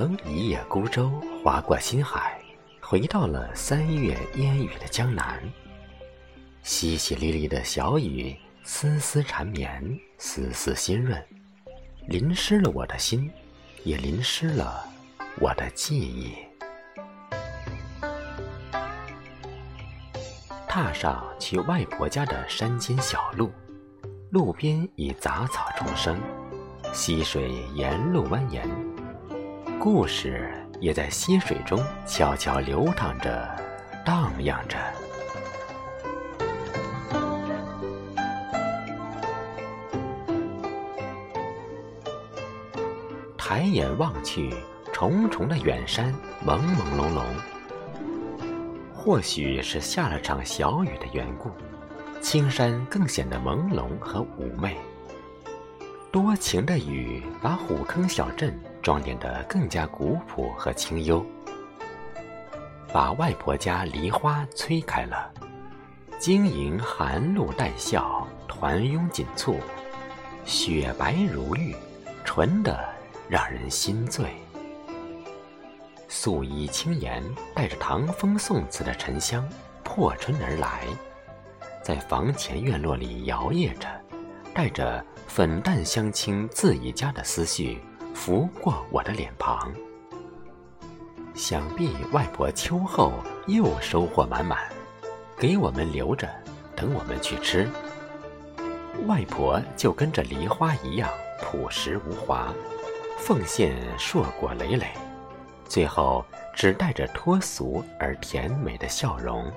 乘一叶孤舟划过心海，回到了三月烟雨的江南。淅淅沥沥的小雨，丝丝缠绵，丝丝心润，淋湿了我的心，也淋湿了我的记忆。踏上去外婆家的山间小路，路边已杂草丛生，溪水沿路蜿蜒，故事也在溪水中悄悄流淌着，荡漾着。抬眼望去，重重的远山，朦朦胧胧。或许是下了场小雨的缘故，青山更显得朦胧和妩媚。多情的雨把虎坑小镇装点得更加古朴和清幽，把外婆家梨花催开了，晶莹含露带笑，团拥紧簇，雪白如玉，纯得。让人心醉。素衣轻颜，带着唐风宋词的沉香，破春而来，在房前院落里摇曳着，带着粉淡香清自一家的思绪，拂过我的脸庞。想必外婆秋后又收获满满，给我们留着，等我们去吃。外婆就跟着梨花一样朴实无华。奉献硕果累累，最后只带着脱俗而甜美的笑容。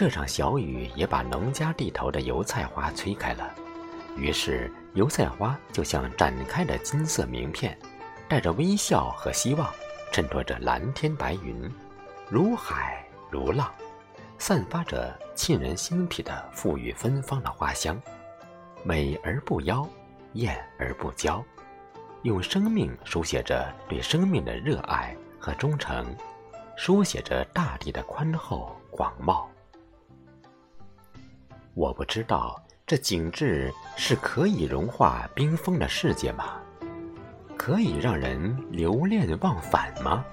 这场小雨也把农家地头的油菜花催开了，于是油菜花就像展开的金色名片，带着微笑和希望，衬托着蓝天白云，如海如浪，散发着沁人心脾的馥郁芬芳的花香。美而不妖，艳而不娇，用生命书写着对生命的热爱和忠诚，书写着大地的宽厚广袤。我不知道这景致是可以融化冰封的世界吗？可以让人留恋忘返吗？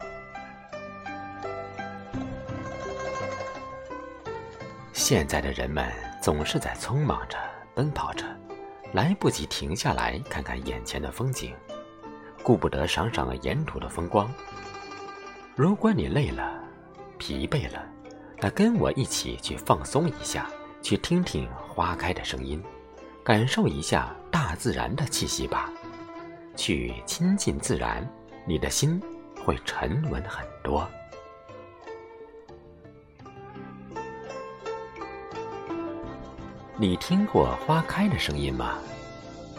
现在的人们总是在匆忙着。奔跑着，来不及停下来看看眼前的风景，顾不得赏赏沿途的风光。如果你累了、疲惫了，那跟我一起去放松一下，去听听花开的声音，感受一下大自然的气息吧。去亲近自然，你的心会沉稳很多。你听过花开的声音吗？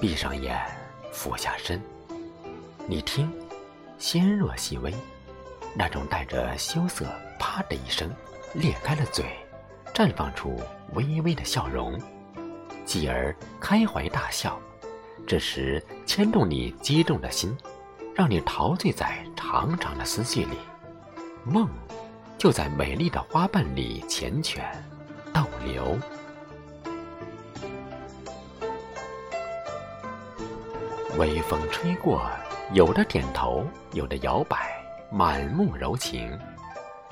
闭上眼，俯下身，你听，纤弱细微，那种带着羞涩，啪的一声，裂开了嘴，绽放出微微的笑容，继而开怀大笑。这时牵动你激动的心，让你陶醉在长长的思绪里，梦就在美丽的花瓣里缱绻逗留。微风吹过，有的点头，有的摇摆，满目柔情。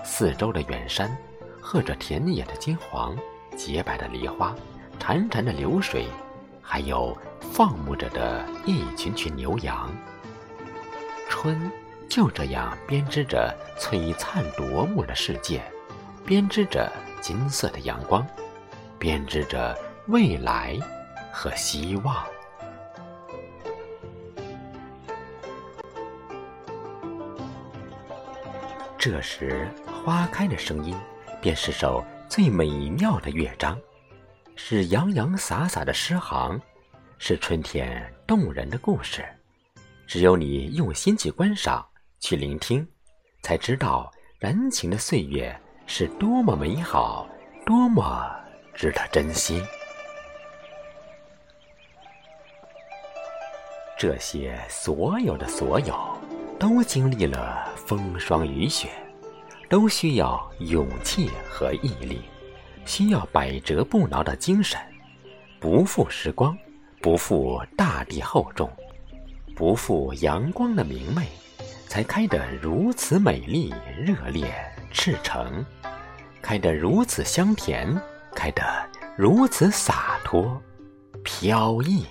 四周的远山，和着田野的金黄，洁白的梨花，潺潺的流水，还有放牧着的一群群牛羊。春就这样编织着璀璨夺目的世界，编织着金色的阳光，编织着未来和希望。这时，花开的声音，便是首最美妙的乐章，是洋洋洒洒的诗行，是春天动人的故事。只有你用心去观赏、去聆听，才知道燃情的岁月是多么美好，多么值得珍惜。这些所有的所有。都经历了风霜雨雪，都需要勇气和毅力，需要百折不挠的精神，不负时光，不负大地厚重，不负阳光的明媚，才开得如此美丽、热烈、赤诚，开得如此香甜，开得如此洒脱、飘逸。